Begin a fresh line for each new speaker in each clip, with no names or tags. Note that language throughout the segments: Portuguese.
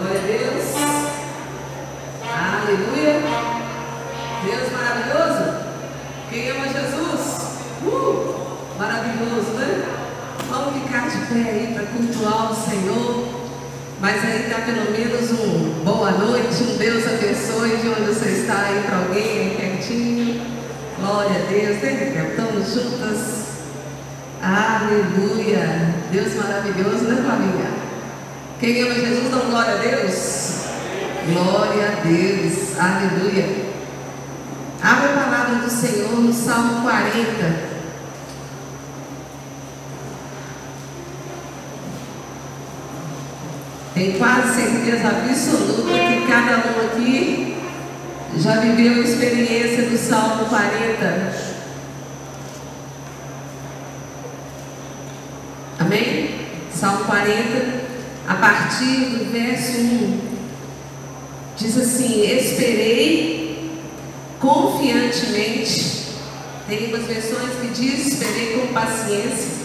Glória a Deus. Aleluia. Deus maravilhoso. Quem ama Jesus? Uh, maravilhoso, né? Vamos ficar de pé aí para cultuar o Senhor. Mas aí dá pelo menos um boa noite, um Deus abençoe de onde você está aí para alguém aí pertinho. Glória a Deus, né, Estamos juntas. Aleluia. Deus maravilhoso, né, família? Quem ama Jesus, dá glória a Deus. Glória a Deus. Aleluia. Abra a palavra do Senhor no Salmo 40. Tenho quase certeza absoluta que cada um aqui já viveu a experiência do Salmo 40. Amém? Salmo 40, a partir do verso 1, diz assim: Esperei confiantemente. Tem umas versões que diz: Esperei com paciência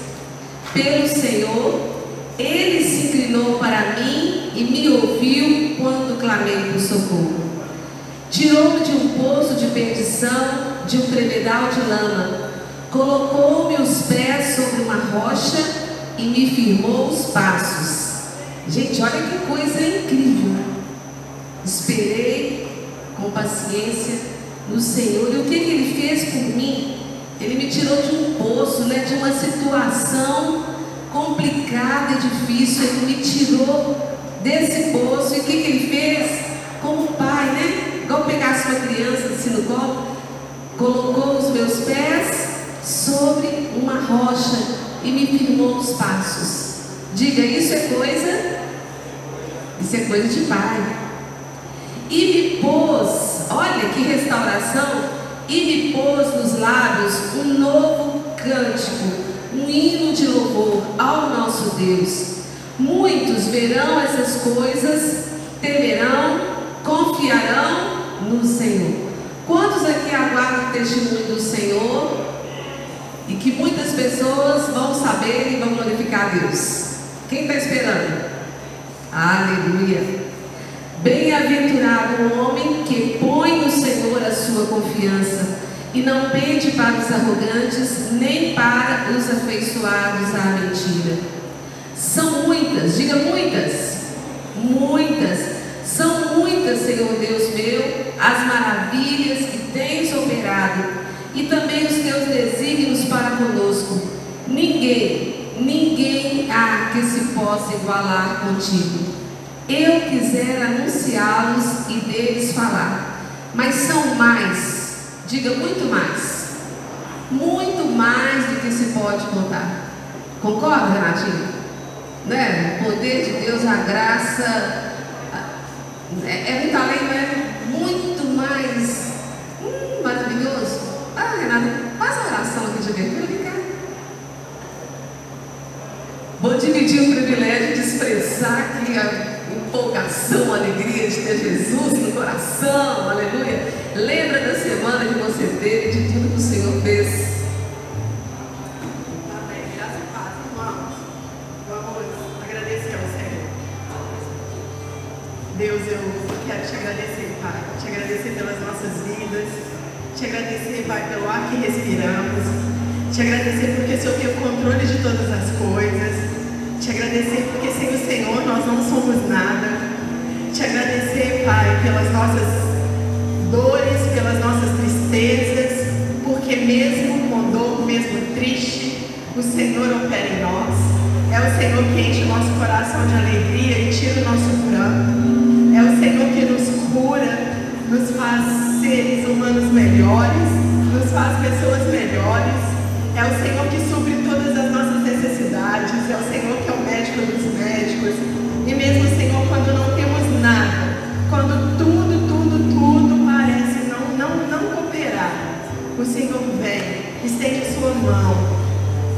pelo Senhor ele se inclinou para mim e me ouviu quando clamei por socorro. Tirou-me de um poço de perdição, de um tremedal de lama. Colocou-me os pés sobre uma rocha e me firmou os passos. Gente, olha que coisa incrível. Esperei com paciência no Senhor. E o que, que Ele fez por mim? Ele me tirou de um poço, né, de uma situação complicada e difícil, ele me tirou desse poço. E o que, que ele fez? Como pai, né? Igual pegasse uma criança assim no colo, colocou os meus pés sobre uma rocha e me firmou os passos. Diga, isso é coisa? Isso é coisa de pai. E me pôs, olha que restauração, e me pôs nos lábios um novo cântico um hino de louvor ao nosso Deus. Muitos verão essas coisas, temerão, confiarão no Senhor. Quantos aqui aguardam o testemunho do Senhor? E que muitas pessoas vão saber e vão glorificar a Deus. Quem está esperando? Aleluia. Bem-aventurado o homem que põe no Senhor a sua confiança e não pende para os arrogantes, nem para os afeiçoados à mentira. São muitas, diga muitas, muitas, são muitas, Senhor Deus meu, as maravilhas que tens operado e também os teus desígnios para conosco. Ninguém, há que se possa igualar contigo. Eu quiser anunciá-los e deles falar, mas são mais Diga muito mais. Muito mais do que se pode contar. Concorda, Renatinho? Né? O poder de Deus, a graça. É, é muito além, né? Muito Vou dividir o privilégio de expressar aqui a empolgação, a alegria de ter Jesus no coração, aleluia. Lembra da semana que você teve, de tudo que o Senhor fez.
Deus, eu quero te agradecer, Pai. Te agradecer pelas nossas vidas. Te agradecer, Pai, pelo ar que respiramos. Te agradecer porque o Senhor tem o controle de todas as coisas. Te agradecer porque sem o Senhor nós não somos nada. Te agradecer, Pai, pelas nossas dores, pelas nossas tristezas, porque mesmo com dor, mesmo triste, o Senhor opera em nós. É o Senhor que enche o nosso coração de alegria e tira o nosso pranto. É o Senhor que nos cura, nos faz seres humanos melhores, nos faz pessoas melhores. É o Senhor que supre todas as É o Senhor que é o médico dos médicos. E mesmo, Senhor, quando não temos nada, quando tudo, tudo, tudo parece não, não, não cooperar, o Senhor vem, estende sua mão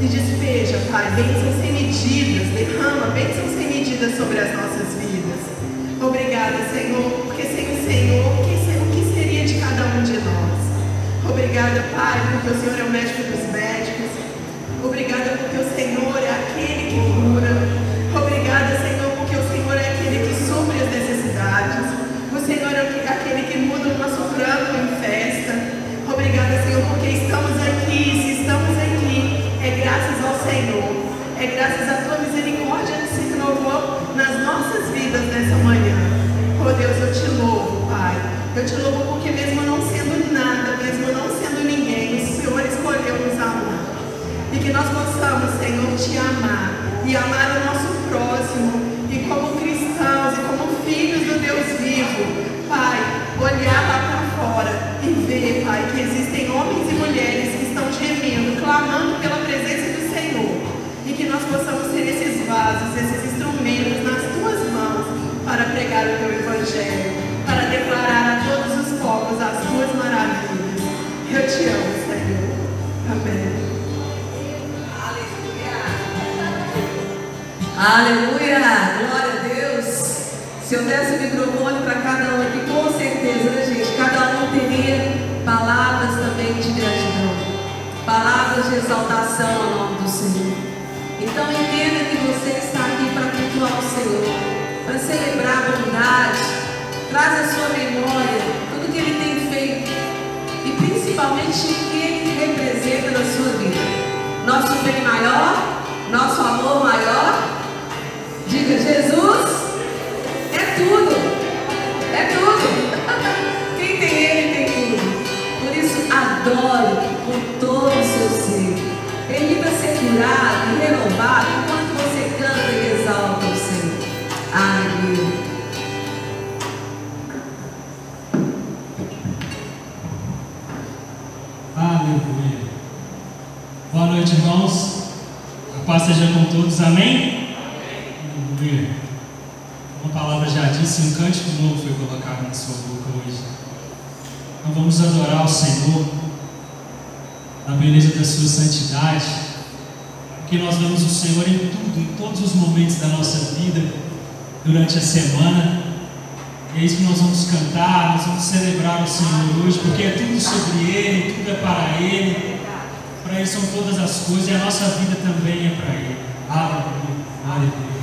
e despeja, Pai, bênçãos sem medidas, derrama bênçãos sem medidas sobre as nossas vidas. Obrigada, Senhor, porque sem o Senhor, o que seria de cada um de nós? Obrigada, Pai, porque o Senhor é o médico dos médicos. Obrigada porque o Senhor é aquele que cura. Obrigada, Senhor, porque o Senhor é aquele que supre as necessidades aquele que muda o nosso pranto em festa. Obrigada, Senhor, porque estamos aqui. Se estamos aqui, é graças ao Senhor. É graças à tua misericórdia que se renovou nas nossas vidas nessa manhã. Oh Deus, eu te louvo, Pai. Eu te louvo porque que nós possamos, Senhor, te amar e amar o nosso próximo. E como cristãos e como filhos do Deus vivo, Pai, olhar lá para fora e ver, Pai, que existem homens e mulheres que estão gemendo, clamando pela presença do Senhor. E que nós possamos ser esses vasos, esses instrumentos nas tuas mãos para pregar o teu evangelho, para declarar a todos os povos as tuas maravilhas. Eu te amo, Senhor. Amém.
Aleluia! Glória a Deus! Se eu desse o microfone para cada um aqui, com certeza, né, gente? Cada um teria palavras também de gratidão, palavras de exaltação ao nome do Senhor. Então entenda que você está aqui para cultuar o Senhor, para celebrar a bondade, traz à sua memória tudo que Ele tem feito e principalmente o que Ele representa na sua vida. Nosso bem maior, nosso amor maior
Boa noite, irmãos. A paz seja com todos. Amém? Aleluia. Uma disse, um cântico novo foi colocado na sua boca hoje. Então vamos adorar o Senhor na beleza da sua santidade, porque nós vemos o Senhor em tudo, em todos os momentos da nossa vida, durante a semana. E é isso que nós vamos cantar, nós vamos celebrar o Senhor hoje, porque é tudo sobre Ele, tudo é para Ele. Para Ele são todas as coisas e a nossa vida também é para Ele. Aleluia. Aleluia.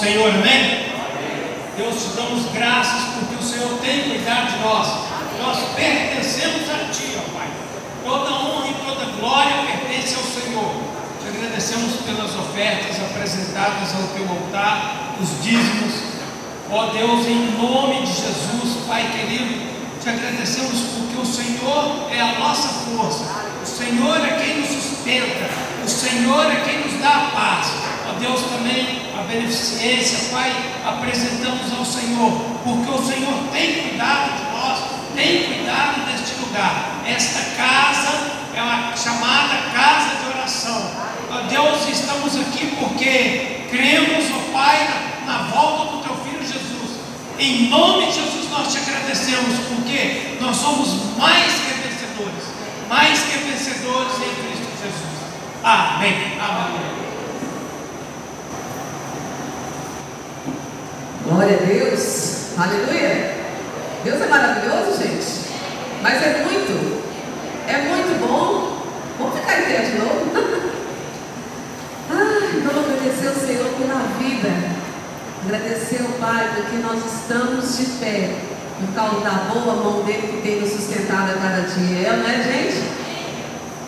Senhor, amém? Deus, te damos graças porque o Senhor tem cuidado de nós. Nós pertencemos a Ti, ó Pai. Toda honra e toda glória pertence ao Senhor. Te agradecemos pelas ofertas apresentadas ao Teu altar, os dízimos. Ó Deus, em nome de Jesus, Pai querido, te agradecemos porque o
Senhor é a nossa força. O Senhor é quem nos sustenta. O Senhor é quem nos dá a paz. Deus, também a beneficência, Pai, apresentamos ao Senhor, porque o Senhor tem cuidado de nós, tem cuidado deste lugar. Esta casa é uma chamada casa de oração. Deus, estamos aqui porque cremos, ó Pai, na, na volta do Teu Filho Jesus. Em nome de Jesus nós te agradecemos, porque nós somos mais que vencedores, mais que vencedores em Cristo Jesus. Amém. Amém.
Glória a Deus. Aleluia. Deus é maravilhoso, gente. Mas é muito. É muito bom. Vamos ficar em pé de novo? Ai, vamos agradecer ao Senhor pela vida. Agradecer ao Pai porque nós estamos de pé. Por causa da boa mão dele que tem nos sustentado a cada dia. É, não é, gente?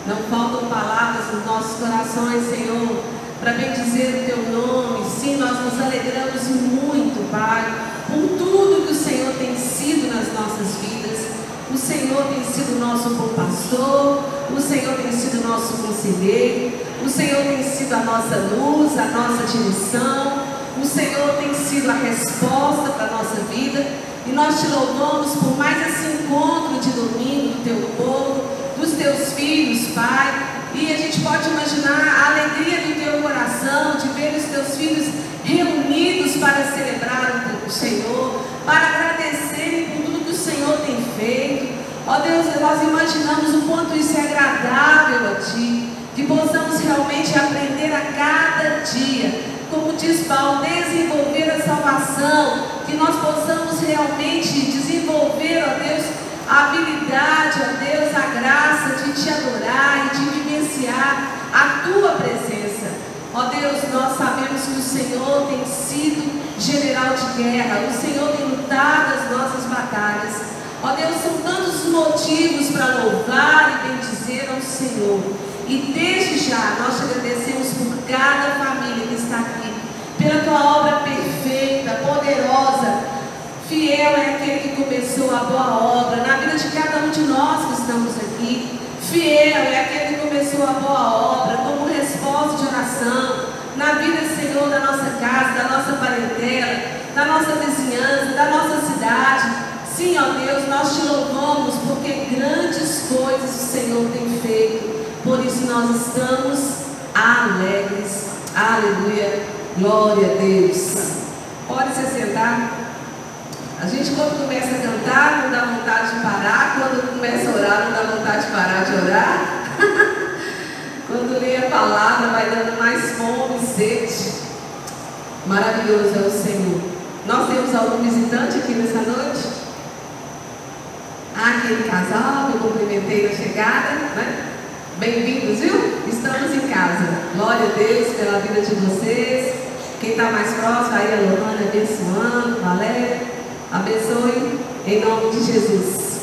Não faltam palavras nos nossos corações, Senhor para bendizer o teu nome. Sim, nós nos alegramos muito, Pai, por tudo que o Senhor tem sido nas nossas vidas. O Senhor tem sido nosso bom pastor, o Senhor tem sido nosso conselheiro, o Senhor tem sido a nossa luz, a nossa direção, o Senhor tem sido a resposta para a nossa vida. E nós te louvamos por mais esse encontro de domingo do teu povo, dos teus filhos, Pai. E a gente pode imaginar a alegria do teu coração de ver os teus filhos reunidos para celebrar o Senhor, para agradecerem por tudo que o Senhor tem feito. Ó Deus, nós imaginamos o quanto isso é agradável a Ti, que possamos realmente aprender a cada dia, como diz Paulo, desenvolver a salvação, que nós possamos realmente desenvolver, ó Deus, a habilidade, ó Deus, a graça de te adorar e de vivenciar a tua presença. Ó Deus, nós sabemos que o Senhor tem sido general de guerra, o Senhor tem lutado as nossas batalhas. Ó Deus, são tantos motivos para louvar e bendizer ao Senhor. E desde já nós te agradecemos por cada família que está aqui, pela tua obra perfeita, poderosa, Fiel é aquele que começou a boa obra na vida de cada um de nós que estamos aqui. Fiel é aquele que começou a boa obra como resposta de oração na vida, Senhor, da nossa casa, da nossa parentela, da nossa vizinhança, da nossa cidade. Sim, ó Deus, nós te louvamos porque grandes coisas o Senhor tem feito. Por isso nós estamos alegres. Aleluia. Glória a Deus. Pode se sentar. A gente quando começa a cantar não dá vontade de parar, quando começa a orar não dá vontade de parar de orar. quando lê a palavra vai dando mais fome sede. Maravilhoso é o Senhor. Nós temos algum visitante aqui nessa noite? Ah, aquele casal que eu cumprimentei na chegada, né? Bem-vindos, viu? Estamos em casa. Glória a Deus pela vida de vocês. Quem está mais próximo, aí a Lohana abençoando, Valéria. Abençoe em nome de Jesus.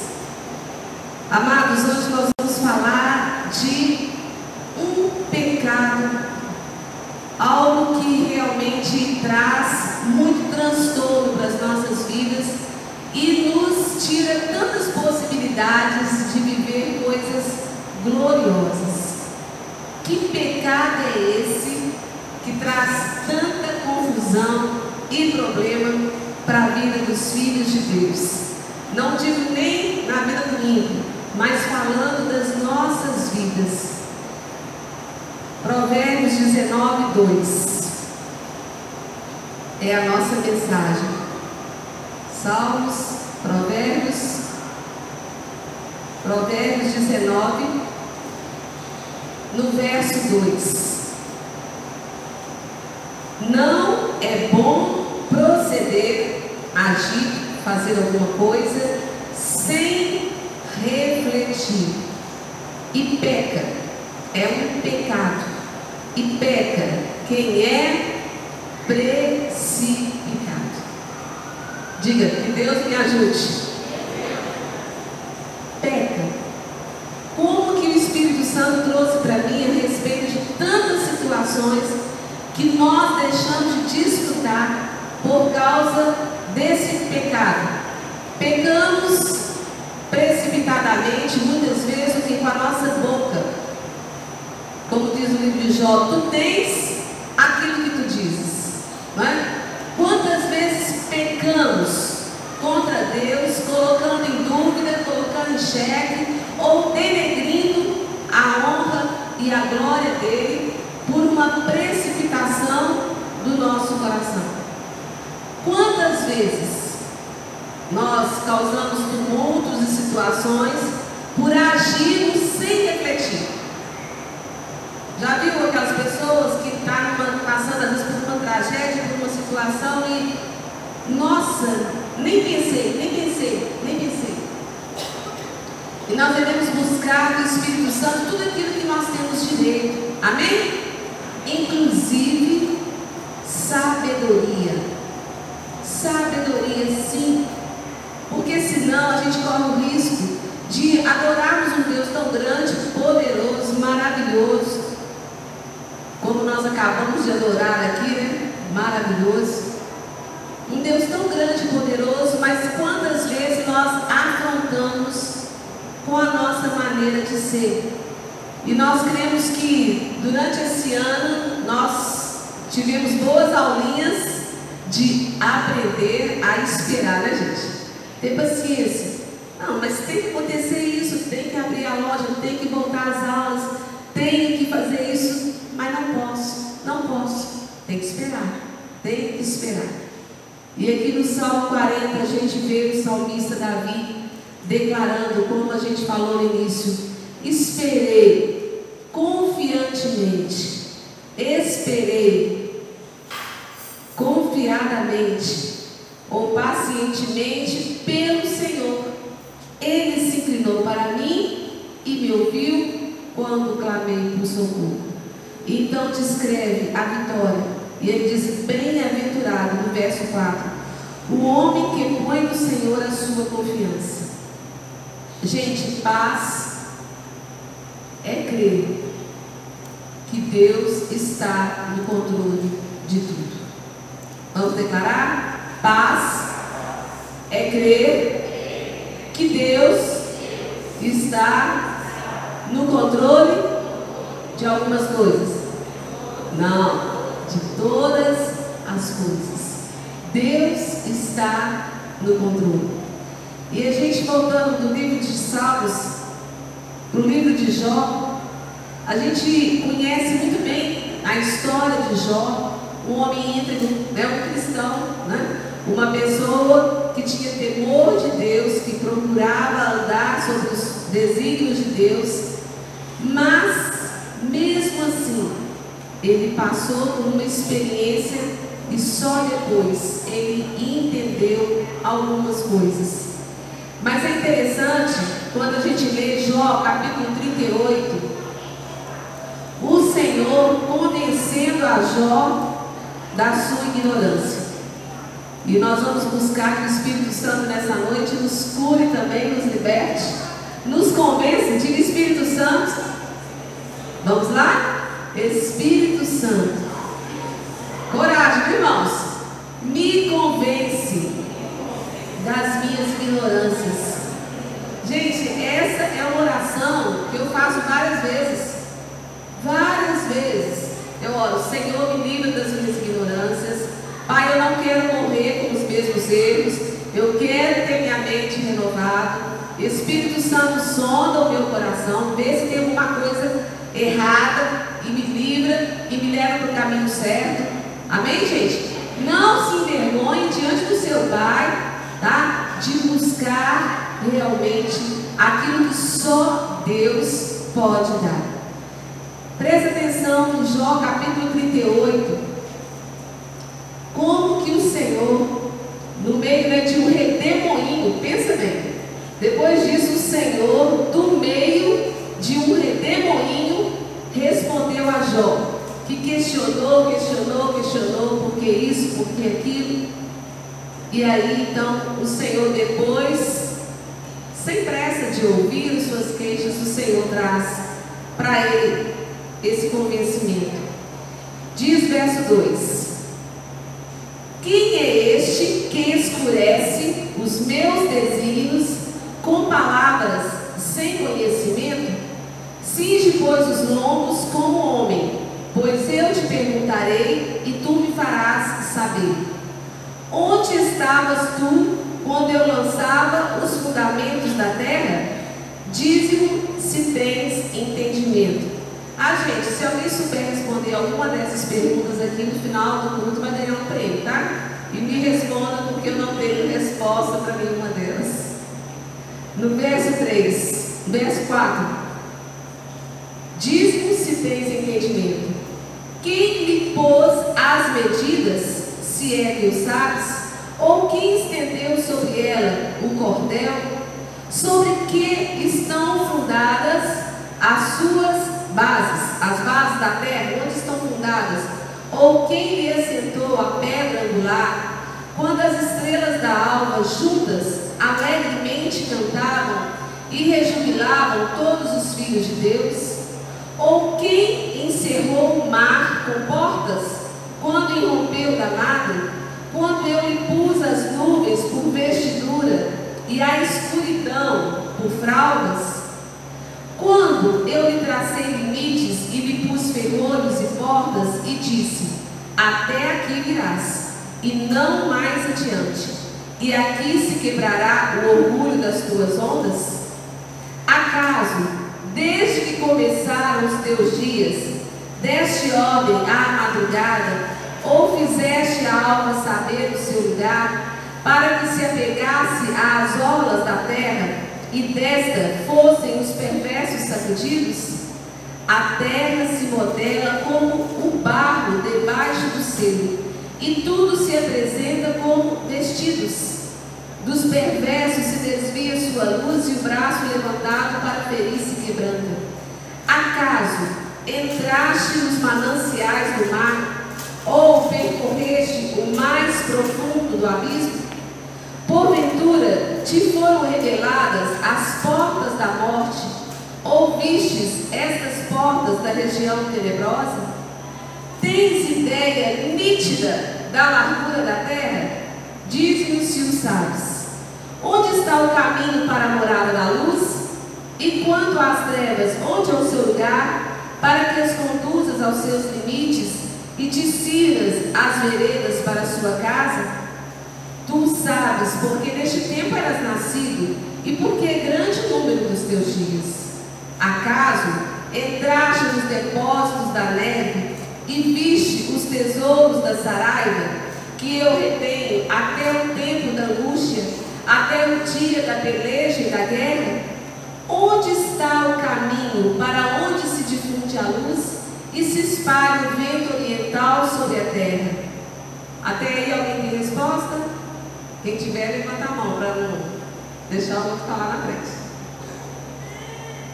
Amados, hoje nós vamos falar de um pecado, algo que realmente traz muito transtorno para as nossas vidas e nos tira tantas possibilidades de viver coisas gloriosas. Que pecado é esse que traz tanta confusão e problema para a vida dos filhos de Deus. Não digo nem na vida do ímpio, mas falando das nossas vidas. Provérbios 19, 2. É a nossa mensagem. Salmos, Provérbios, Provérbios 19, no verso 2. Não é bom proceder agir, fazer alguma coisa sem refletir. E peca, é um pecado. E peca quem é precipitado. Diga, que Deus me ajude. Peca. Como que o Espírito Santo trouxe para mim a respeito de tantas situações que nós deixamos de desfrutar causa desse pecado. Pecamos precipitadamente, muitas vezes, e com a nossa boca. Como diz o livro de Jó, tu tens aquilo que tu dizes. Não é? Quantas vezes pecamos contra Deus, colocando em dúvida, colocando em xeque ou denegrindo a honra e a glória dele por uma presença vezes nós causamos tumultos e situações por agirmos sem refletir? Já viu aquelas pessoas que estão tá passando às vezes por uma tragédia, por uma situação e, nossa, nem pensei, nem pensei, nem pensei. E nós devemos buscar do Espírito Santo tudo aquilo que nós temos direito. Amém? Inclusive sabedoria. Sabedoria, sim. Porque senão a gente corre o risco de adorarmos um Deus tão grande, poderoso, maravilhoso, como nós acabamos de adorar aqui, né? Maravilhoso. Um Deus tão grande e poderoso, mas quantas vezes nós afrontamos com a nossa E nós cremos que durante esse ano nós tivemos boas aulinhas de aprender a esperar, né, gente? Ter paciência. Não, mas tem que acontecer isso, tem que abrir a loja, tem que voltar às aulas, tem que fazer isso, mas não posso, não posso. Tem que esperar, tem que esperar. E aqui no Salmo 40 a gente vê o salmista Davi declarando, como a gente falou no início, esperei confiantemente, esperei confiadamente ou pacientemente pelo Senhor. Ele se inclinou para mim e me ouviu quando clamei por socorro. Então descreve a vitória e ele diz: Bem-aventurado, no verso 4, o homem que põe no Senhor a sua confiança. Gente, paz crer que Deus está no controle de tudo. Vamos declarar? Paz é crer que Deus está no controle de algumas coisas. Não de todas as coisas. Deus está no controle. E a gente voltando do livro de Salmos para o livro de Jó, a gente conhece muito bem a história de Jó, um homem íntegro, né, um cristão, né, uma pessoa que tinha temor de Deus, que procurava andar sobre os desígnios de Deus, mas mesmo assim ele passou por uma experiência e só depois ele entendeu algumas coisas. Mas é interessante quando a gente lê Jó, capítulo 38, o Senhor convencendo a Jó da sua ignorância. E nós vamos buscar que o Espírito Santo nessa noite nos cure também, nos liberte, nos convença. Diga Espírito Santo. Vamos lá? Espírito Santo. Coragem, irmãos. Me convence das minhas ignorâncias. Gente, essa é uma oração que eu faço várias vezes. Várias vezes. Eu oro, Senhor, me livra das minhas ignorâncias. Pai, eu não quero morrer com os mesmos erros. Eu quero ter minha mente renovada. Espírito Santo, sonda o meu coração, vê se tem alguma coisa errada e me livra e me leva para o caminho certo. Amém, gente? Não se envergonhe diante do seu Pai, tá? De buscar realmente aquilo que só Deus pode dar. Presta atenção no Jó capítulo 38. Como que o Senhor, no meio né, de um redemoinho, pensa bem. Depois disso, o Senhor, do meio de um redemoinho, respondeu a Jó, que questionou, questionou, questionou, por que isso, por que aquilo. E aí então o Senhor depois, sem pressa de ouvir as suas queixas, o Senhor traz para ele esse convencimento. Diz verso 2: Quem é este que escurece os meus desígnios com palavras sem conhecimento? Cinge, pois, os lombos como homem, pois eu te perguntarei e tu me farás saber. Onde estavas tu quando eu lançava os fundamentos da terra? Dízimo se tens entendimento. Ah, gente, se alguém souber responder alguma dessas perguntas aqui no final do culto, vai ganhar um prêmio, tá? E me responda porque eu não tenho resposta para nenhuma delas. No verso 3, verso 4. Dízimo se tens entendimento. Quem lhe pôs as medidas, se é o sabes? Ou quem estendeu sobre ela o cordel? Sobre que estão fundadas as suas bases, as bases da terra, onde estão fundadas? Ou quem lhe assentou a pedra angular? Quando as estrelas da alva juntas alegremente cantavam e rejubilavam todos os filhos de Deus? Ou quem encerrou o mar com portas quando irrompeu da nada? Quando eu lhe pus as nuvens por vestidura e a escuridão por fraldas? Quando eu lhe tracei limites e lhe pus ferrolhos e portas e disse: Até aqui virás, e não mais adiante, e aqui se quebrará o orgulho das tuas ondas? Acaso, desde que começaram os teus dias, deste ordem à madrugada, ou fizeste a alma saber o seu lugar, para que se apegasse às olas da terra, e desta fossem os perversos sacudidos? A terra se modela como o barro debaixo do selo, e tudo se apresenta como vestidos. Dos perversos se desvia sua luz e o braço levantado para ferir se quebranta. Acaso entraste nos mananciais do mar, ou percorreste o mais profundo do abismo? Porventura te foram reveladas as portas da morte, ou vistes estas portas da região tenebrosa? Tens ideia nítida da largura da terra? Diz-nos se o sabes. Onde está o caminho para a morada da luz? E quanto às trevas, onde é o seu lugar? Para que as conduzas aos seus limites e te as veredas para a sua casa? Tu sabes, porque neste tempo eras nascido, e porque é grande o número dos teus dias. Acaso entraste nos depósitos da neve e viste os tesouros da saraiva, que eu retenho até o tempo da angústia, até o dia da peleja e da guerra? Onde está o caminho para onde se difunde a luz e se espalha o vento oriental sobre a terra? Até aí alguém tem resposta? Quem tiver, levanta a mão para não deixar o outro falar na frente.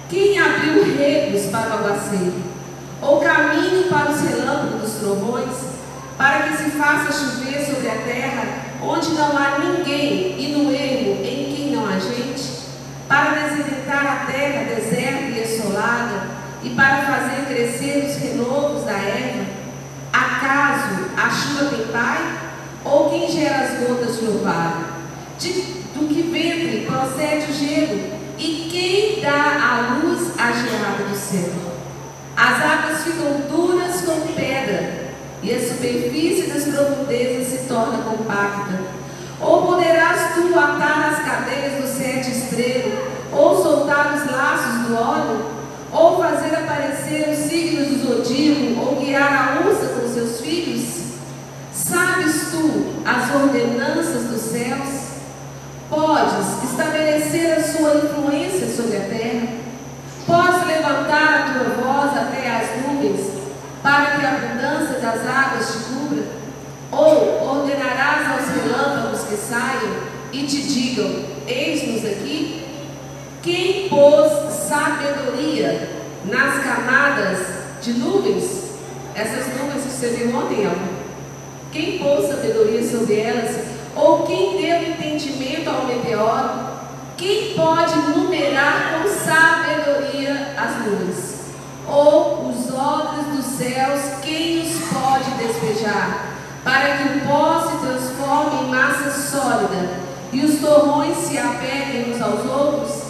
Quem abriu regos para o aguaceiro? Ou caminho para os relâmpagos dos trovões? Para que se faça chover sobre a terra, onde não há ninguém, e no erro em quem não há gente? Para desertar a terra deserta e assolada, e para fazer crescer os renovos da erva? Acaso a chuva tem pai? Ou quem gera as gotas de orvalho? De, do que ventre procede o gelo? E quem dá a luz à geada do céu? As águas ficam duras como pedra, e a superfície das profundezas se torna compacta. Ou poderás tu atar as cadeias do sete estrelo, ou soltar os laços do óleo, ou fazer aparecer os signos do zodíaco, ou guiar a ursa com seus filhos? Sabes tu as ordenanças dos céus? Podes estabelecer a sua influência sobre a terra? Podes levantar a tua voz até as nuvens, para que a abundância das águas te cubra? Ou ordenarás aos relâmpagos que saiam e te digam: Eis-nos aqui? Quem pôs sabedoria nas camadas de nuvens? Essas nuvens que você viu ontem? Quem pôs sabedoria sobre elas? Ou quem deu entendimento ao meteoro? Quem pode numerar com sabedoria as nuvens? Ou os odres dos céus, quem os pode despejar? Para que o pó se transforme em massa sólida e os torrões se apeguem uns aos outros?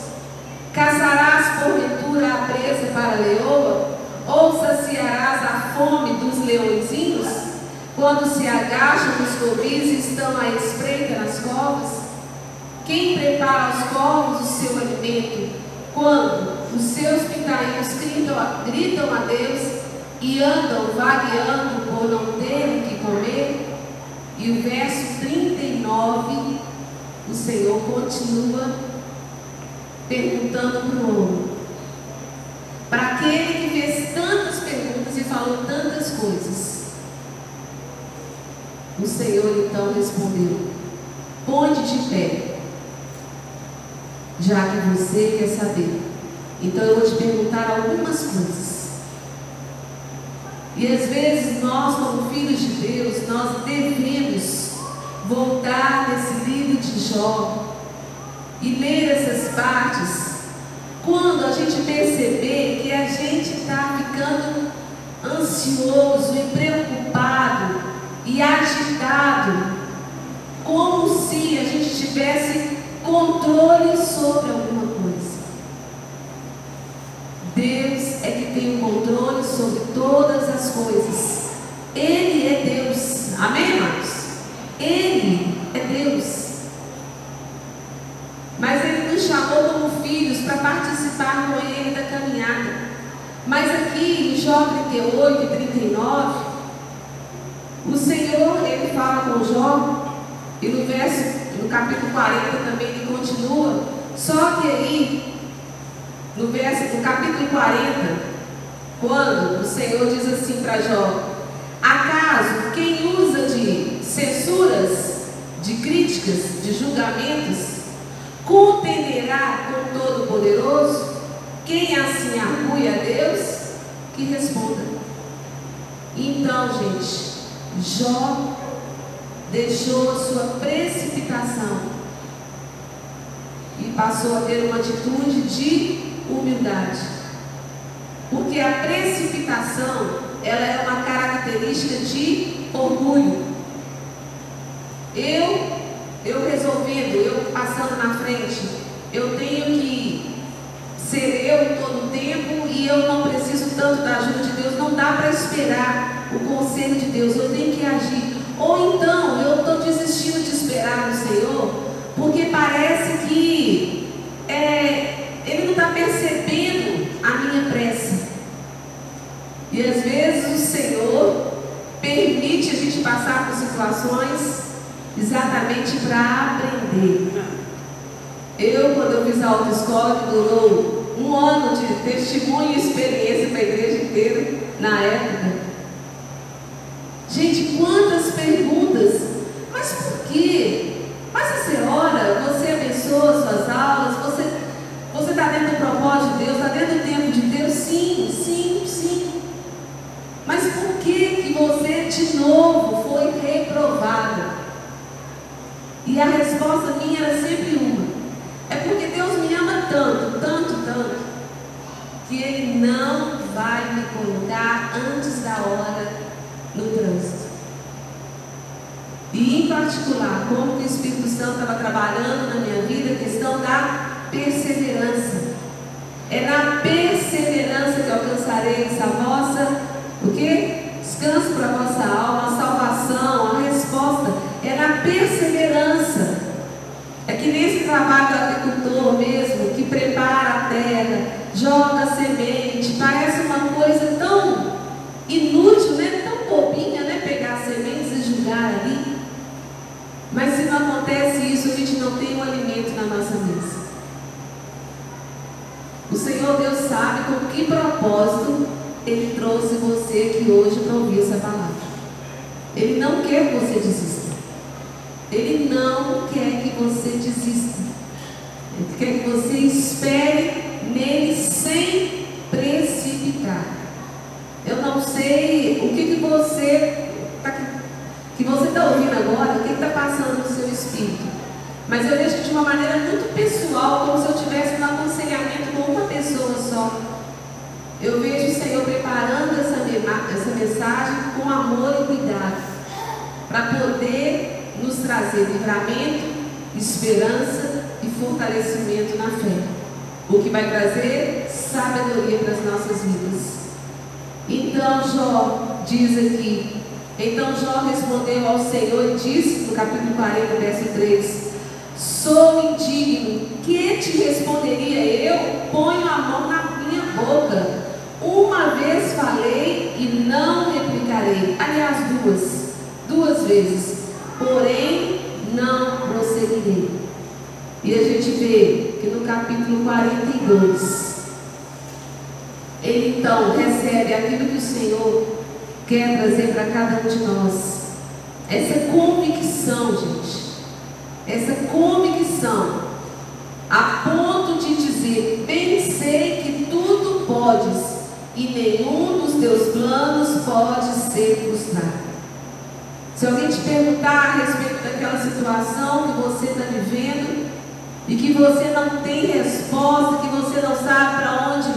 Caçarás porventura a presa para a leoa? Ou saciarás a fome dos leõezinhos? Quando se agacham nos covis e estão à espreita nas covas? Quem prepara aos corvos o seu alimento? quando os seus pintainhos gritam a Deus e andam vagueando por não terem que comer? E o verso 39, o Senhor continua perguntando para o homem. Para aquele que fez tantas perguntas e falou tantas coisas. O Senhor então respondeu: Ponte de pé, já que você quer saber. Então eu vou te perguntar algumas coisas. E às vezes nós, como filhos de Deus, nós devemos voltar nesse livro de Jó e ler essas partes quando a gente perceber que a gente está ficando ansioso e preocupado e agitado, como se a gente tivesse controle sobre alguma coisa. Deus é que tem o controle sobre todas as coisas. Ele é Deus. Amém, irmãos? Ele é Deus. Mas Ele nos chamou como filhos para participar com Ele da caminhada. Mas aqui em Jó 38 e 39, o Senhor, Ele fala com Jó, e no verso, no capítulo 40 também ele continua, só que aí, no verso, no capítulo 40, quando o Senhor diz assim para Jó, acaso quem usa de censuras, de críticas, de julgamentos, contenderá com Todo-Poderoso? Quem assim argue a Deus, que responda. Então, gente, Jó deixou a sua precipitação e passou a ter uma atitude de humildade. Porque a precipitação, ela é uma característica de orgulho. Eu, eu resolvendo, eu passando na frente, eu tenho que ser eu em todo o tempo e eu não preciso tanto da ajuda de Deus, não dá para esperar o conselho de Deus, eu tenho que agir. Ou então eu estou desistindo de esperar no Senhor, porque parece que é, Ele não está percebendo a minha pressa. E às vezes o Senhor permite a gente passar por situações exatamente para aprender. Eu, quando eu fiz a autoescola, que durou um ano de testemunho e experiência para a igreja inteira, na época, vezes. Porém, não prosseguirei. E a gente vê que no capítulo 42, ele então recebe aquilo que o Senhor quer trazer para cada um de nós. Essa convicção, gente. Essa convicção. A ponto de dizer: bem sei que tudo podes e nenhum dos teus planos pode ser frustrado. Se alguém te perguntar a respeito daquela situação que você está vivendo e que você não tem resposta, que você não sabe para onde,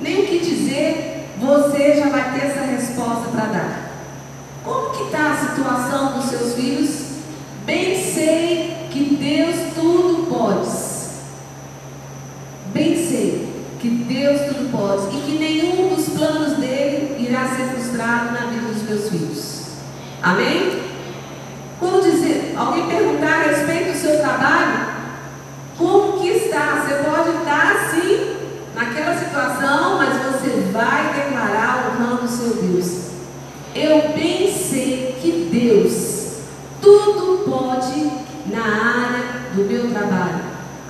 nem o que dizer, você já vai ter essa resposta para dar. Como que está a situação dos seus filhos? Bem sei que Deus tudo pode. Bem sei que Deus tudo pode e que nenhum dos planos dele irá ser frustrado na vida dos meus filhos. Amém? Quando dizer, alguém perguntar a respeito do seu trabalho, como que está? Você pode estar sim naquela situação, mas você vai declarar o seu Deus. Eu bem sei que Deus tudo pode na área do meu trabalho.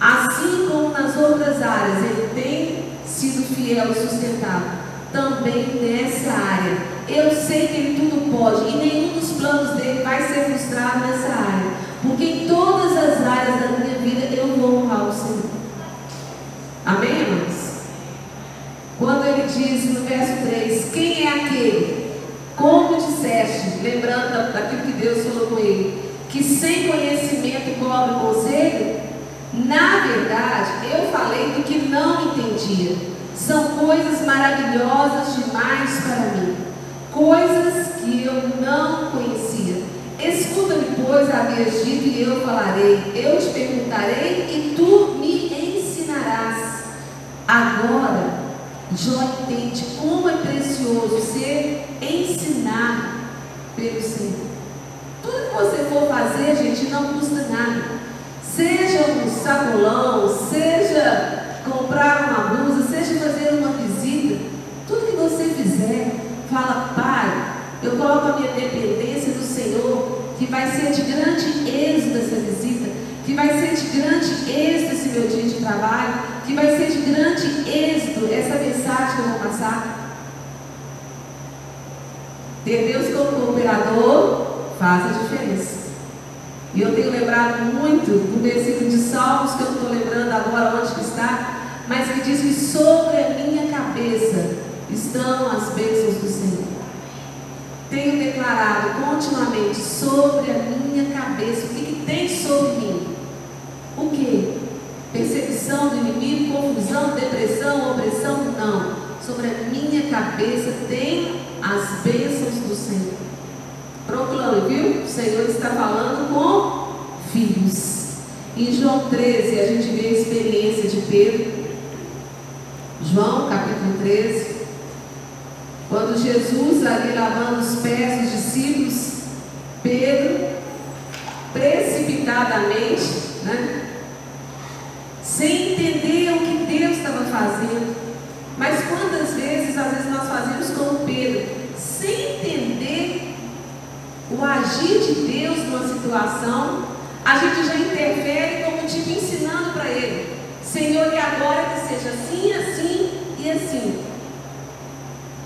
Assim como nas outras áreas, Ele tem sido fiel e sustentável. Também nessa área. Eu sei que Ele tudo pode e nenhum dos planos dele vai ser frustrado nessa área. Porque em todas as áreas da minha vida eu vou honrar o Senhor. Amém, irmãos? Quando ele diz no verso 3: Quem é aquele? Como disseste, lembrando daquilo que Deus falou com ele, que sem conhecimento cobre conselho? Na verdade, eu falei do que não entendia. São coisas maravilhosas demais para mim, coisas que eu não conhecia. Escuta-me, pois, havias dito, e eu falarei. Eu te perguntarei, e tu me ensinarás. Agora, Jó entende como é precioso ser ensinado pelo Senhor. Tudo que você for fazer, gente, não custa nada. Seja um sacolão, seja comprar uma blusa, seja fazer uma visita, tudo que você fizer, fala, Pai, eu coloco a minha dependência no Senhor, que vai ser de grande êxito essa visita, que vai ser de grande êxito esse meu dia de trabalho, que vai ser de grande êxito essa mensagem que eu vou passar. Ter Deus como cooperador faz a diferença. E eu tenho lembrado muito do versículo de Salmos, que eu não estou lembrando agora onde que está, mas que diz que sobre a minha cabeça estão as bênçãos do Senhor. Tenho declarado continuamente sobre a minha cabeça. O que, que tem sobre mim? O que? Perseguição do inimigo, confusão, depressão, opressão? Não. Sobre a minha cabeça tem as bênçãos do Senhor. Proclame, viu? O Senhor está falando com filhos. Em João 13, a gente vê a experiência de Pedro. João, capítulo 13. Quando Jesus, ali lavando os pés dos discípulos, Pedro, precipitadamente, né? sem entender o que Deus estava fazendo. Mas quantas vezes, às vezes, nós fazemos como Pedro, sem entender o agir de Deus numa situação, a gente já interfere como tipo ensinando para ele. Senhor, e agora que seja assim, assim e assim.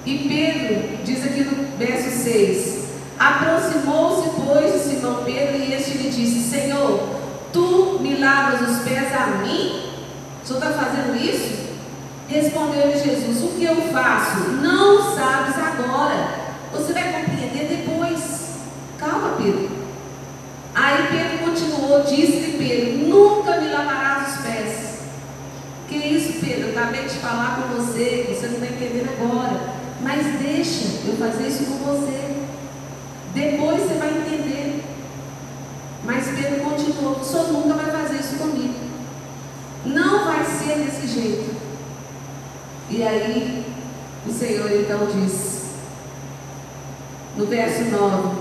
E Pedro diz aqui no verso 6: Aproximou-se, pois, de Simão Pedro, e este lhe disse: Senhor, tu me lavas os pés a mim? O senhor está fazendo isso? Respondeu-lhe Jesus: O que eu faço? Não sabes agora. Você vai compreender depois. Calma, Pedro. Aí Pedro continuou, disse-lhe Pedro: Nunca me lavarás os pés. Que isso, Pedro? Eu acabei de falar com você, você não está entendendo agora. Mas deixa eu fazer isso com você. Depois você vai entender. Mas Pedro continuou: O senhor nunca vai fazer isso comigo. Não vai ser desse jeito. E aí, o Senhor então diz, no verso 9,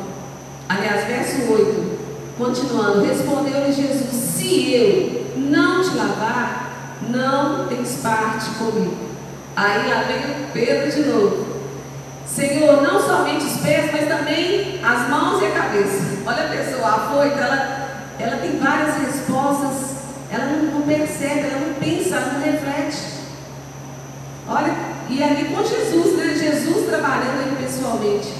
aliás, verso 8, continuando: Respondeu-lhe Jesus: Se eu, não te lavar, não tens parte comigo. Aí lá vem o Pedro de novo. Senhor, não somente os pés, mas também as mãos e a cabeça. Olha a pessoa afoita, ela, ela tem várias respostas, ela não, não percebe, ela não pensa, ela não reflete. Olha, e ali com Jesus, né? Jesus trabalhando ali pessoalmente.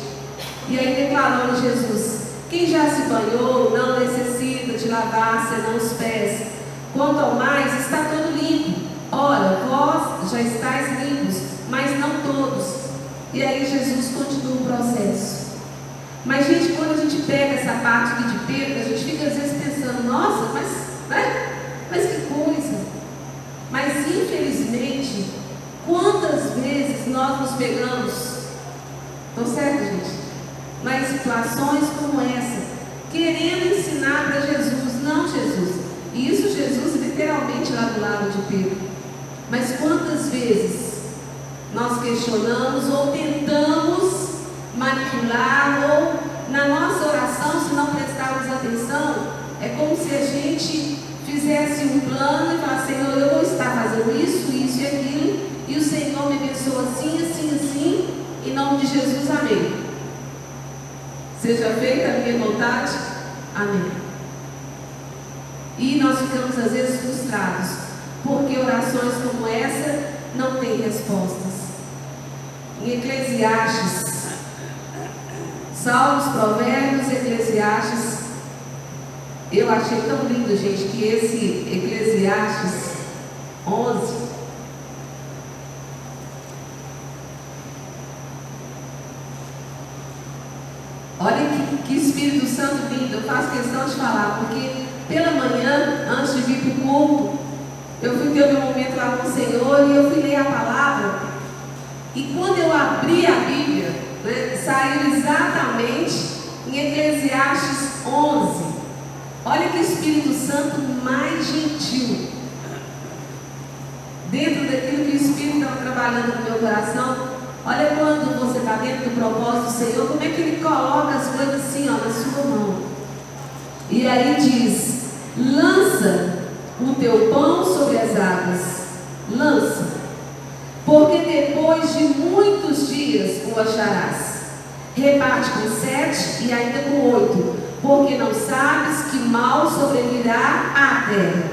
E aí declarando Jesus, quem já se banhou não necessita de lavar senão os pés. Quanto ao mais, está todo limpo. Ora, vós já estáis limpos, mas não todos. E aí Jesus continua o processo. Mas, gente, quando a gente pega essa parte aqui de Pedro, a gente fica às vezes pensando, nossa, mas, né? mas que coisa. Mas infelizmente, quantas vezes nós nos pegamos, estão certo, gente? Mas situações como essa, querendo ensinar para Jesus, não Jesus. E isso Jesus literalmente lá do lado de Pedro. Mas quantas vezes nós questionamos ou tentamos manipular, ou na nossa oração, se não prestarmos atenção, é como se a gente fizesse um plano e falasse, Senhor, eu vou estar fazendo isso, isso e aquilo, e o Senhor me abençoa assim, assim, assim, em nome de Jesus, amém. Seja feita a minha vontade, amém. E nós ficamos às vezes frustrados, porque orações como essa não têm respostas em Eclesiastes, Salmos, Provérbios, Eclesiastes. Eu achei tão lindo, gente, que esse Eclesiastes 11. Olha que, que Espírito Santo lindo, eu faço questão de falar, porque pela manhã, antes de vir para o culto, eu fui ter um momento lá com o Senhor e eu fui ler a palavra. E quando eu abri a Bíblia, né, saiu exatamente em Eclesiastes 11. Olha que Espírito Santo mais gentil. Dentro daquilo que o Espírito estava trabalhando no meu coração, olha quando você está dentro do propósito do Senhor, como é que Ele coloca as coisas assim, ó, na sua mão. E aí diz: lança o teu pão sobre as águas, lança porque depois de muitos dias o acharás. Reparte com sete e ainda com oito, porque não sabes que mal sobrevirá à terra.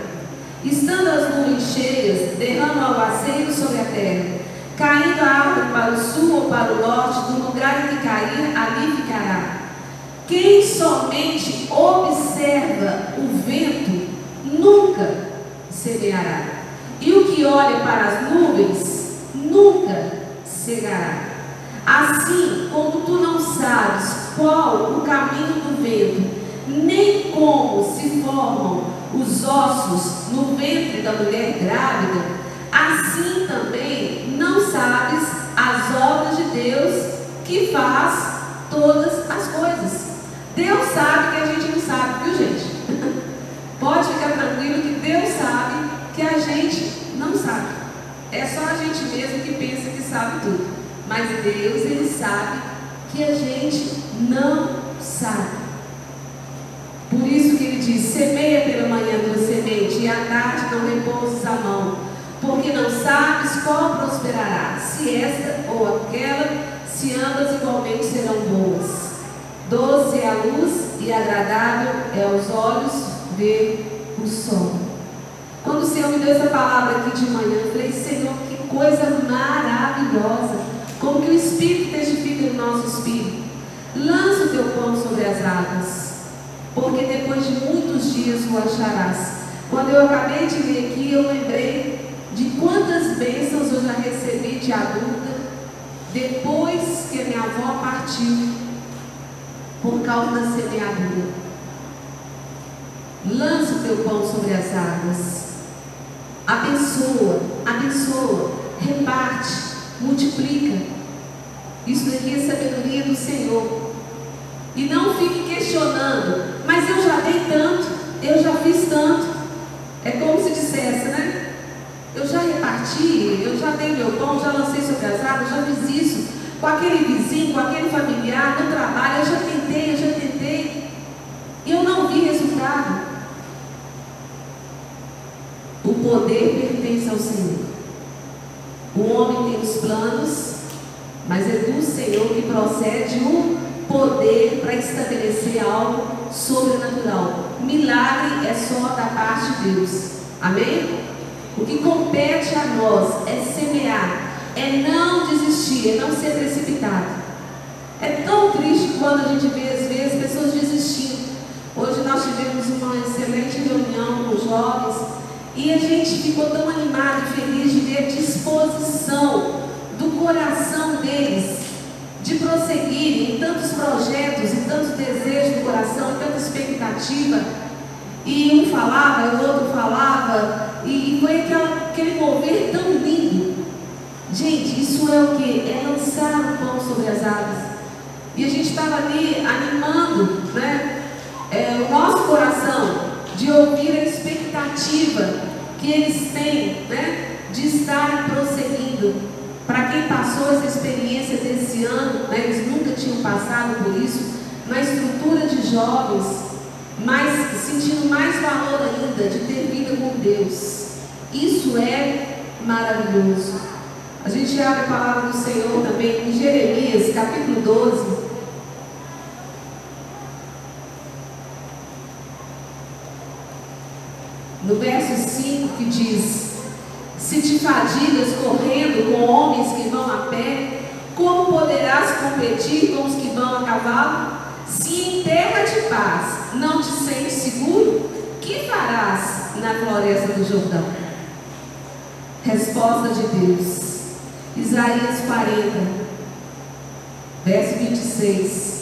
Estando as nuvens cheias, derrama o aguaceiro sobre a terra. Caindo a árvore para o sul ou para o norte, do lugar em que cair, ali ficará. Quem somente observa o vento, nunca semeará. E o que olha para as nuvens, nunca cegará. Assim, quando tu não sabes qual o caminho do vento, nem como se formam os ossos no ventre da mulher grávida, assim também não sabes as obras de Deus que faz todas as coisas. Deus sabe que a gente não sabe, viu gente? Pode ficar tranquilo que Deus sabe que a gente não sabe. É só a gente mesmo que pensa que sabe tudo. Mas Deus, Ele sabe que a gente não sabe. Por isso que Ele diz: semeia pela manhã tua semente e à tarde não repouses a mão, porque não sabes qual prosperará, se esta ou aquela, se ambas igualmente serão boas. Doce é a luz e agradável é aos olhos ver o sol. Quando o Senhor me deu essa palavra aqui de manhã, eu falei, Senhor, que coisa maravilhosa. Como que o Espírito testifica no nosso espírito. Lança o teu pão sobre as águas, porque depois de muitos dias o acharás. Quando eu acabei de ler aqui, eu lembrei de quantas bênçãos eu já recebi de adulta, depois que a minha avó partiu, por causa da semeadura. Lança o teu pão sobre as águas abençoa, abençoa, reparte, multiplica. Isso daqui é sabedoria do Senhor. E não fique questionando, mas eu já dei tanto, eu já fiz tanto. É como se dissesse, né? Eu já reparti, eu já dei meu pão, já lancei sobre as águas, já fiz isso com aquele vizinho, com aquele familiar, no trabalho, eu já tentei, eu já tentei. E eu não vi resultado. Poder pertence ao Senhor. O homem tem os planos, mas é do Senhor que procede o poder para estabelecer algo sobrenatural. Milagre é só da parte de Deus. Amém? O que compete a nós é semear, é não desistir, é não ser precipitado. É tão triste quando a gente vê, às vezes, pessoas desistindo. Hoje nós tivemos uma excelente reunião com jovens e a gente ficou tão animado e feliz de ver disposição do coração deles de prosseguirem em tantos projetos, em tantos desejos do coração, tanta expectativa. E um falava, o outro falava, e, foi aquela, aquele mover tão lindo. Gente, isso é o que? É lançar o pão sobre as águas. E a gente estava ali animando né, é, o nosso coração de ouvir a expectativa que eles têm né, de estarem prosseguindo. Para quem passou essa experiência desse ano, né, eles nunca tinham passado por isso, na estrutura de jovens, mais, sentindo mais valor ainda de ter vida com Deus. Isso é maravilhoso. A gente abre a palavra do Senhor também em Jeremias, capítulo 12. No verso 5 que diz: Se te fadigas correndo com homens que vão a pé, como poderás competir com os que vão a cavalo? Se em terra de paz não te sentes seguro, que farás na floresta do Jordão? Resposta de Deus. Isaías 40, verso 26.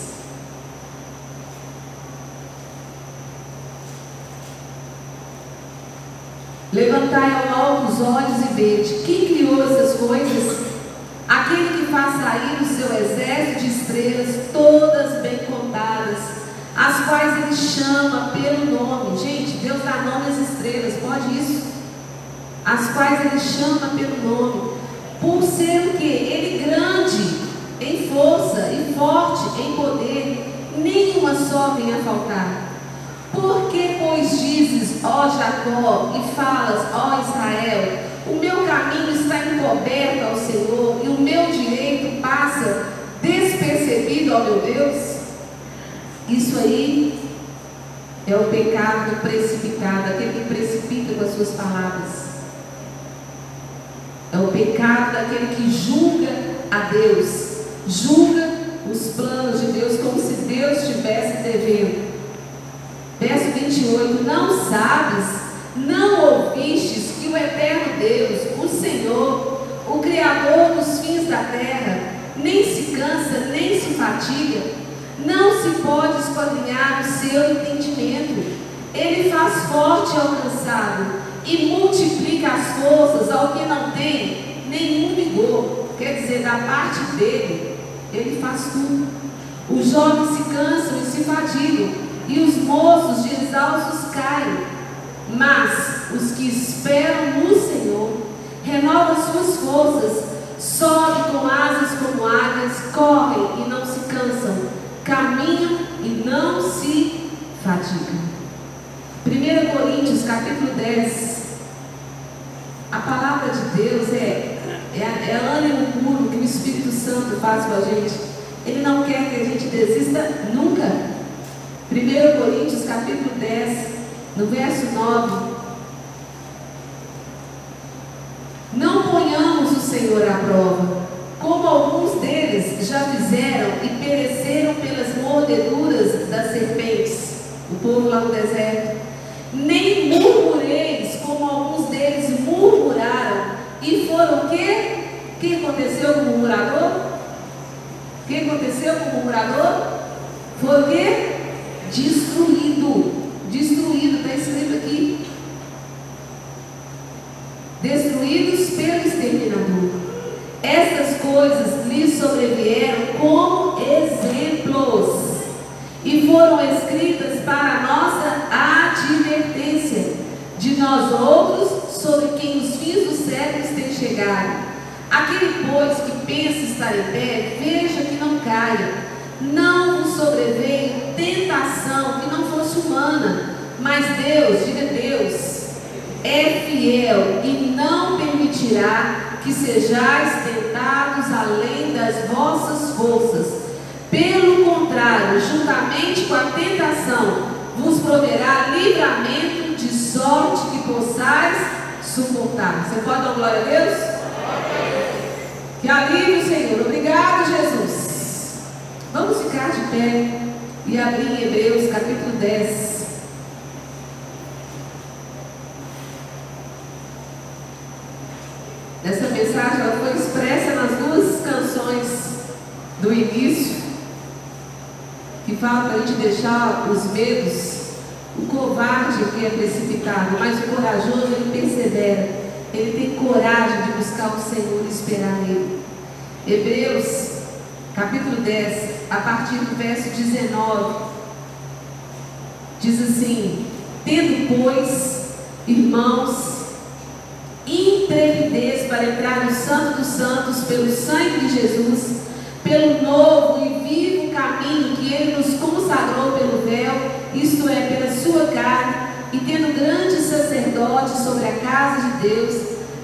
Levantai ao alto os olhos e vede. Quem criou essas coisas? Aquele que faz sair o seu exército de estrelas, todas bem contadas, as quais ele chama pelo nome. Gente, Deus dá nome às estrelas, pode isso? As quais ele chama pelo nome. Por ser o que? Ele grande em força e forte em poder, nenhuma só vem a faltar. Por que, pois, dizes, ó Jacó, e falas, ó Israel, o meu caminho está encoberto ao Senhor, e o meu direito passa despercebido ao meu Deus? Isso aí é o pecado precipitado, aquele que precipita com as suas palavras. É o pecado daquele que julga a Deus, julga os planos de Deus como se Deus estivesse devendo. Verso 28: Não sabes, não ouvistes que o eterno Deus, o Senhor, o Criador dos fins da terra, nem se cansa, nem se fatiga, não se pode esquadrinhar o seu entendimento. Ele faz forte ao cansado e multiplica as forças ao que não tem nenhum vigor. Quer dizer, da parte dele, ele faz tudo. Os jovens se cansam e se fadigam e os moços de exaustos caem. Mas os que esperam no Senhor renovam suas forças, sobem com asas como águias, correm e não se cansam, caminham e não se fatigam. 1 Coríntios capítulo 10. A palavra de Deus é, é, é ânimo puro que o Espírito Santo faz com a gente. Ele não quer que a gente desista nunca. 1 Coríntios capítulo 10, no verso 9. Não ponhamos o Senhor à prova, como alguns deles já fizeram e pereceram pelas mordeduras das serpentes, o povo lá no deserto. Nem murmureis, como alguns deles murmuraram, e foram o quê? O que aconteceu com o murmurador? O que aconteceu com o murmurador? Foi o quê? Destruído. Destruído, está escrito aqui. Destruídos pelo exterminador. Estas coisas lhes sobrevieram como exemplos e foram escritas para nossa advertência de nós outros sobre quem os fins dos séculos têm chegado. Aquele, pois, que pensa estar em pé, veja que não caia não sobreveio tentação que não fosse humana, mas Deus, diga Deus, é fiel e não permitirá que sejais tentados além das vossas forças. Pelo contrário, juntamente com a tentação, vos proverá livramento de sorte que possais suportar. Você pode dar glória a Deus? Que alívio, Senhor. Obrigado, Jesus. Vamos ficar de pé e abrir em Hebreus capítulo 10. Essa mensagem ela foi expressa nas duas canções do início, que fala para a gente deixar os medos, o covarde que é precipitado, mas o corajoso ele persevera, ele tem coragem de buscar o Senhor e esperar nele. Hebreus, capítulo 10, a partir do verso 19, diz assim: Tendo, pois, irmãos, intrepidez para entrar no Santo dos Santos pelo sangue de Jesus, pelo novo e vivo caminho que Ele nos consagrou pelo véu, isto é, pela sua carne, e tendo grande sacerdote sobre a casa de Deus,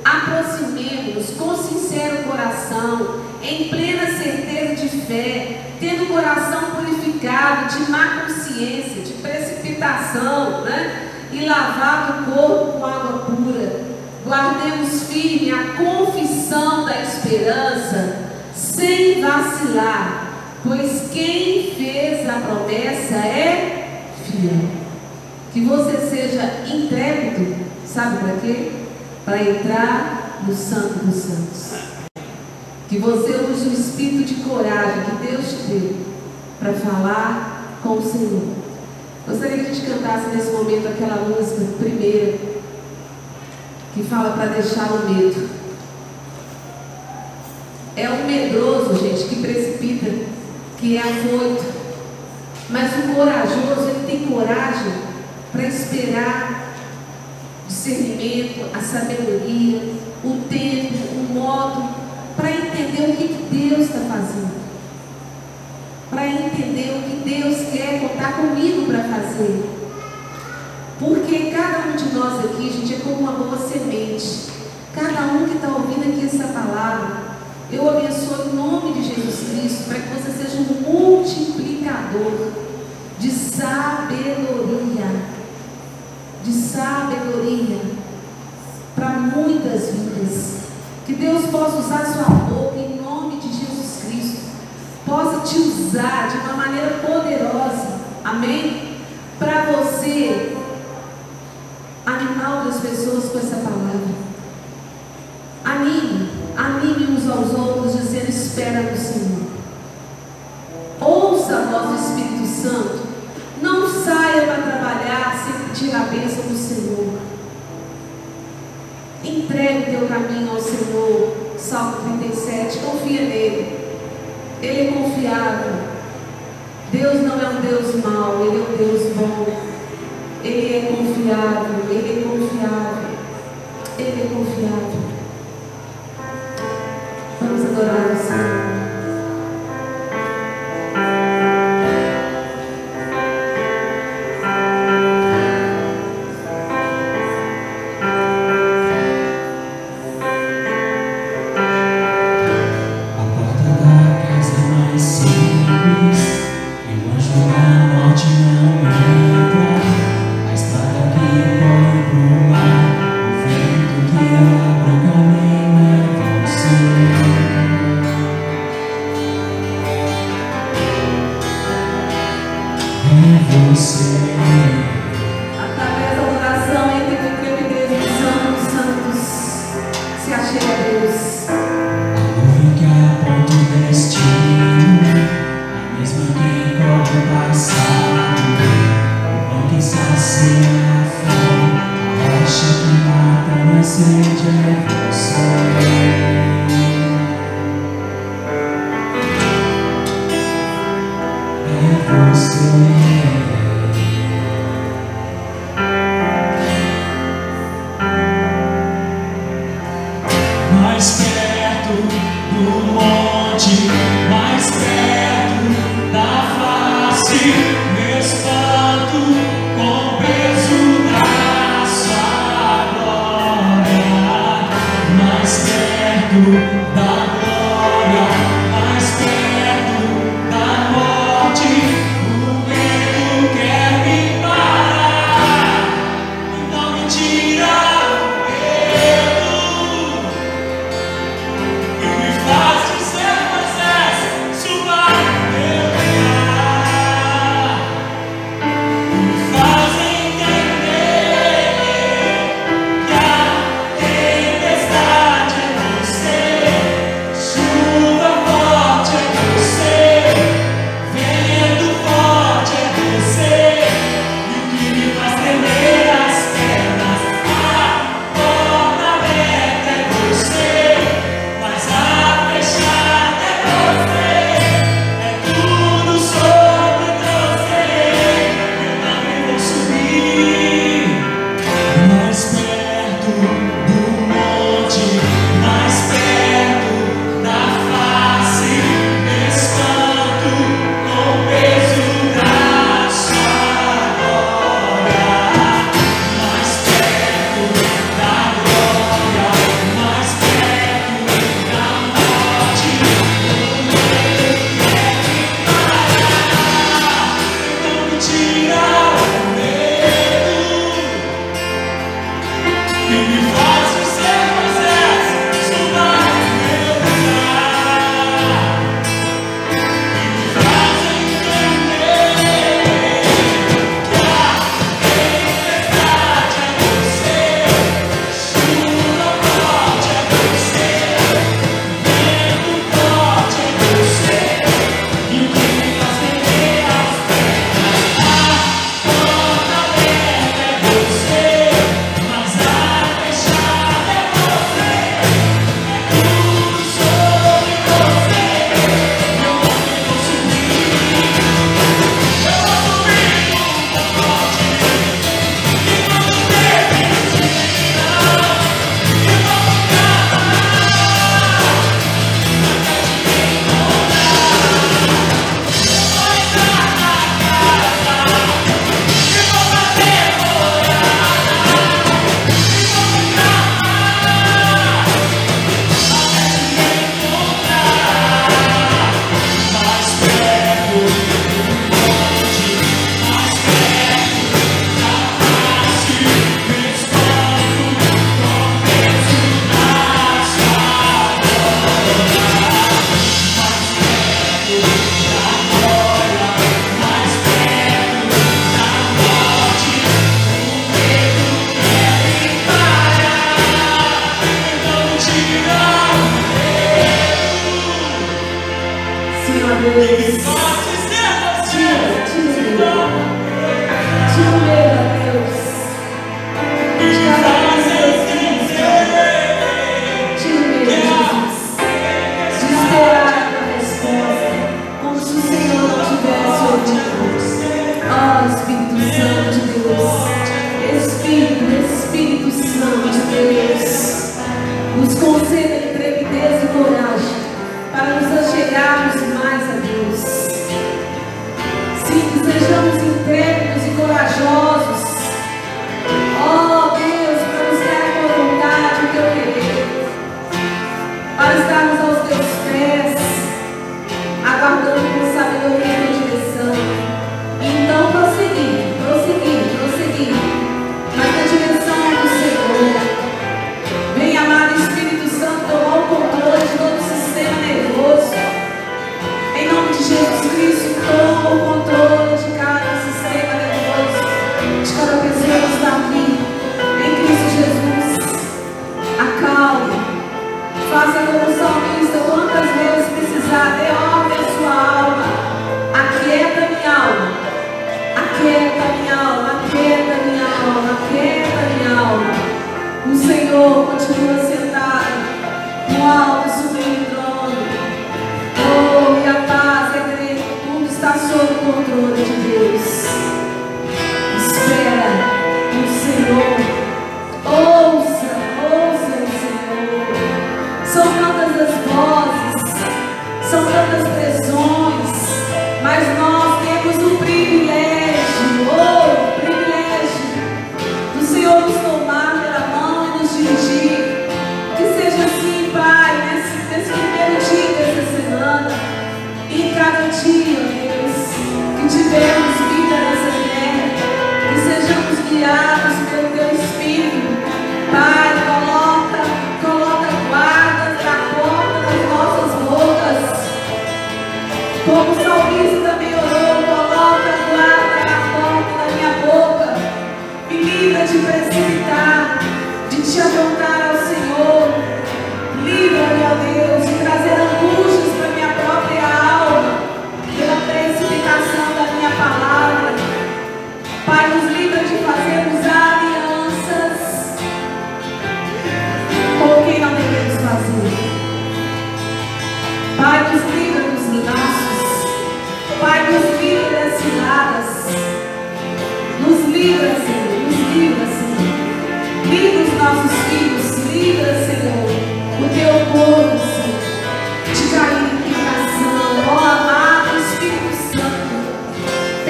aproximemos-nos com sincero coração, em plena certeza de fé, tendo o coração purificado de má consciência, de precipitação, né? e lavado o corpo com água pura guardemos firme a confissão da esperança, sem vacilar, pois quem fez a promessa é fiel. Que você seja intrépido, sabe para quê? Para entrar no Santo dos Santos. Que você use o espírito de coragem que Deus te deu para falar com o Senhor. Gostaria que a gente cantasse nesse momento aquela música primeira que fala para deixar o medo. É o medroso, gente, que precipita, que é afoito. Mas o corajoso, ele tem coragem para esperar discernimento, a sabedoria, o tempo, o modo, entender o que, que Deus está fazendo. Para entender o que Deus quer contar comigo para fazer. Porque cada um de nós aqui, gente, é como uma boa semente. Cada um que está ouvindo aqui essa palavra, eu abençoo em nome de Jesus Cristo para que você seja um multiplicador de sabedoria. De sabedoria para muitas vidas. Que Deus possa usar sua boca em nome de Jesus Cristo. Possa te usar de uma maneira poderosa. Amém? Para você animar outras pessoas com essa palavra. Anime, anime uns aos outros, dizendo: Espera no Senhor. Ouça a voz do Espírito Santo. Não saia para trabalhar sem pedir a bênção do Senhor. Entregue teu caminho ao Senhor. Salmo 37. Confia nele. Ele é confiável. Deus não é um Deus mau, Ele é um Deus bom. Ele é confiável, Ele é confiável, Ele é confiável. Vamos adorar o Senhor. Let's go.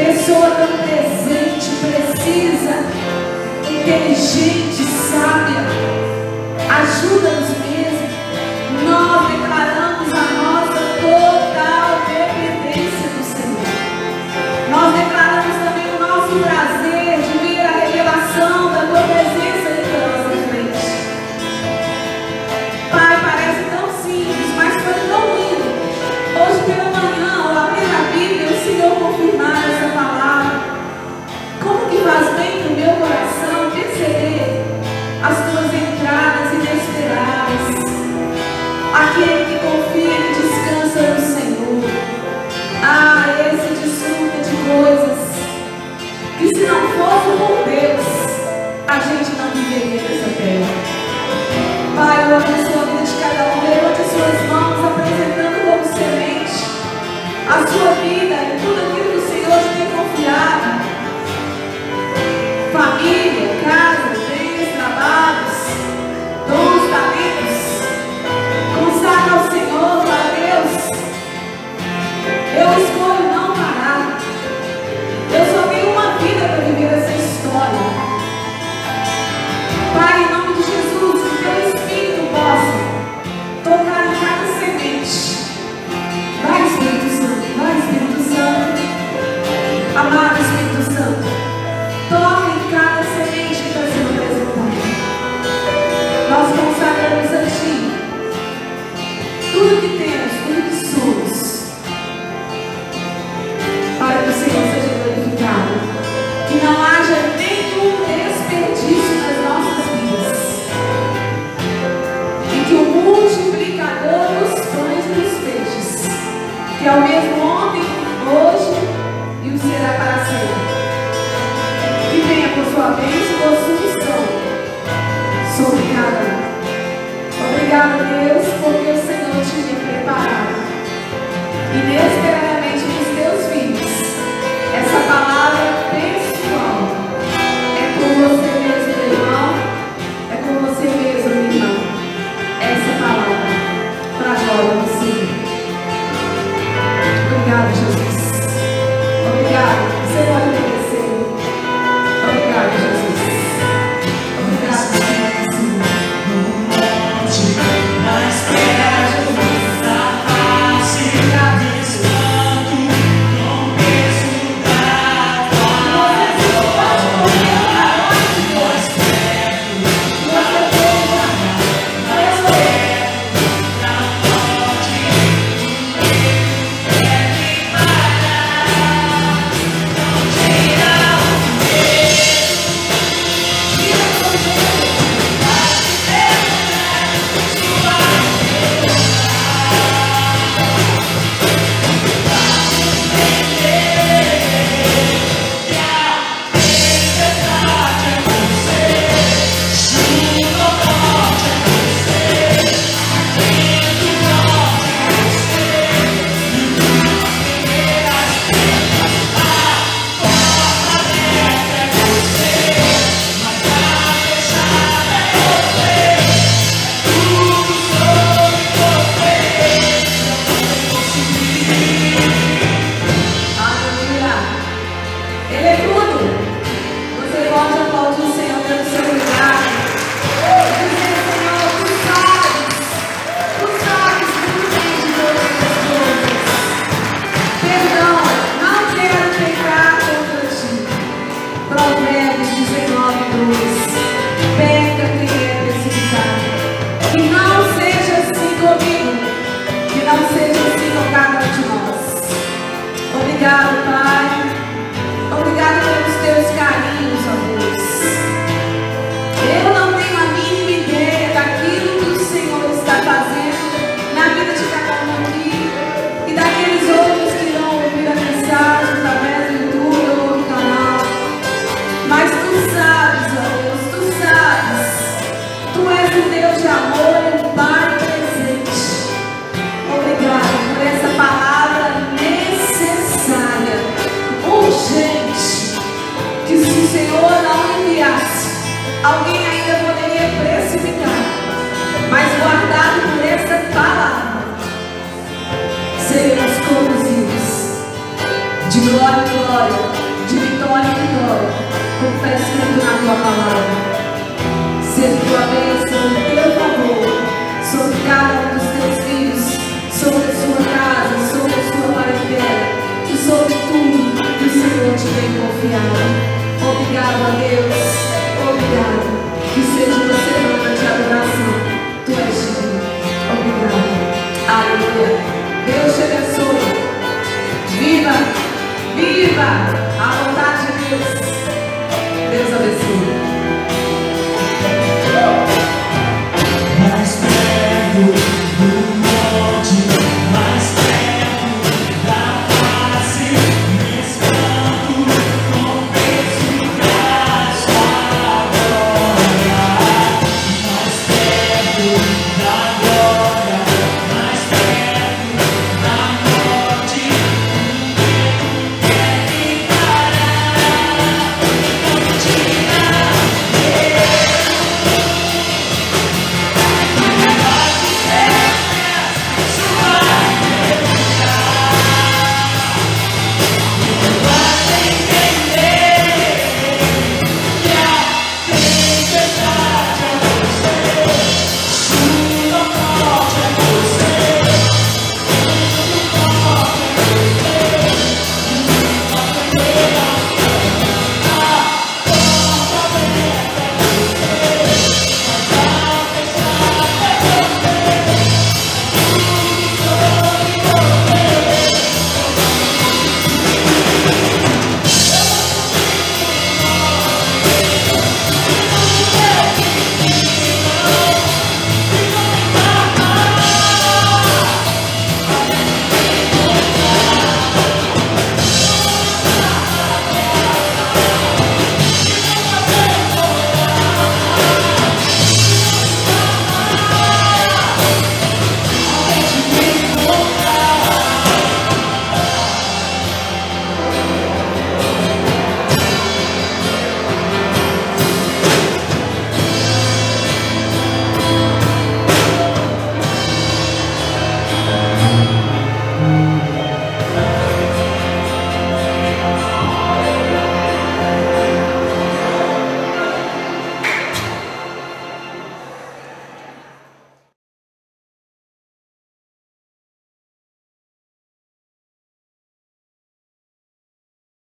Espírito Santo, vai Espírito Santo.